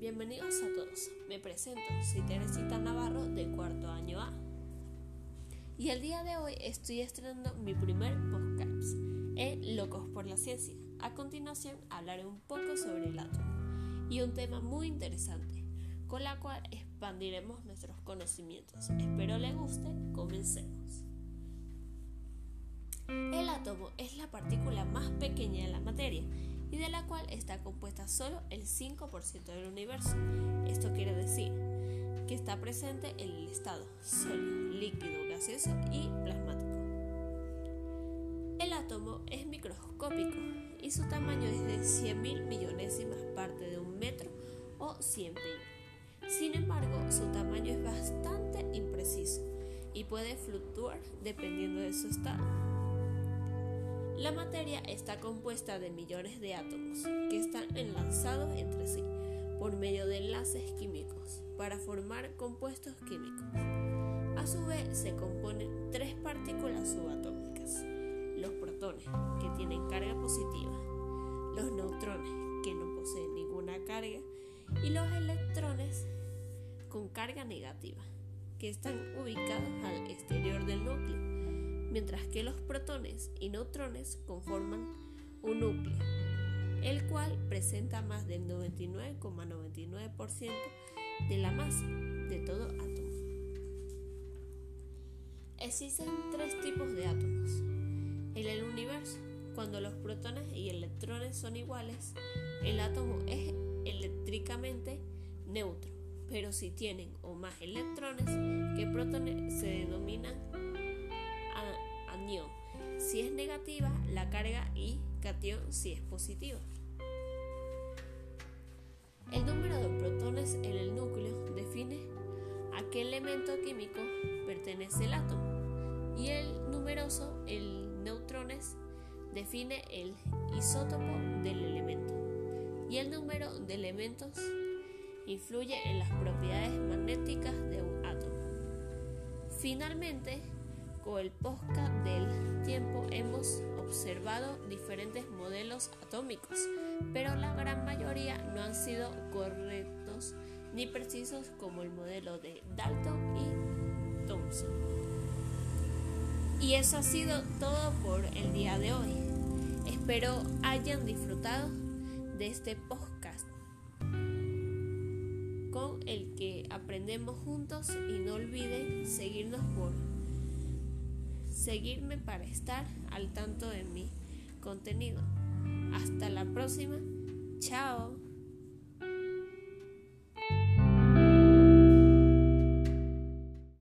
Bienvenidos a todos. Me presento, soy Teresita Navarro de cuarto año A. Y el día de hoy estoy estrenando mi primer podcast en Locos por la Ciencia. A continuación hablaré un poco sobre el átomo y un tema muy interesante, con la cual expandiremos nuestros conocimientos. Espero les guste, comencemos. El átomo es la partícula más pequeña de la materia y de la cual está compuesta solo el 5% del universo. Esto quiere decir que está presente en el estado sólido, líquido, gaseoso y plasmático. El átomo es microscópico y su tamaño es de 100.000 millonésimas parte de un metro o 100 Sin embargo, su tamaño es bastante impreciso y puede fluctuar dependiendo de su estado. La materia está compuesta de millones de átomos que están enlazados entre sí por medio de enlaces químicos para formar compuestos químicos. A su vez se componen tres partículas subatómicas, los protones, que tienen carga positiva, los neutrones, que no poseen ninguna carga, y los electrones con carga negativa, que están ubicados al exterior del núcleo mientras que los protones y neutrones conforman un núcleo, el cual presenta más del 99,99% de la masa de todo átomo. Existen tres tipos de átomos. En el universo, cuando los protones y electrones son iguales, el átomo es eléctricamente neutro, pero si tienen o más electrones que protones se denominan si es negativa, la carga y cation si es positiva. El número de protones en el núcleo define a qué elemento químico pertenece el átomo y el numeroso, el neutrones, define el isótopo del elemento y el número de elementos influye en las propiedades magnéticas de un átomo. Finalmente, con el podcast del tiempo hemos observado diferentes modelos atómicos, pero la gran mayoría no han sido correctos ni precisos como el modelo de Dalton y Thomson. Y eso ha sido todo por el día de hoy. Espero hayan disfrutado de este podcast con el que aprendemos juntos y no olviden seguirnos por seguirme para estar al tanto de mi contenido. Hasta la próxima. Chao.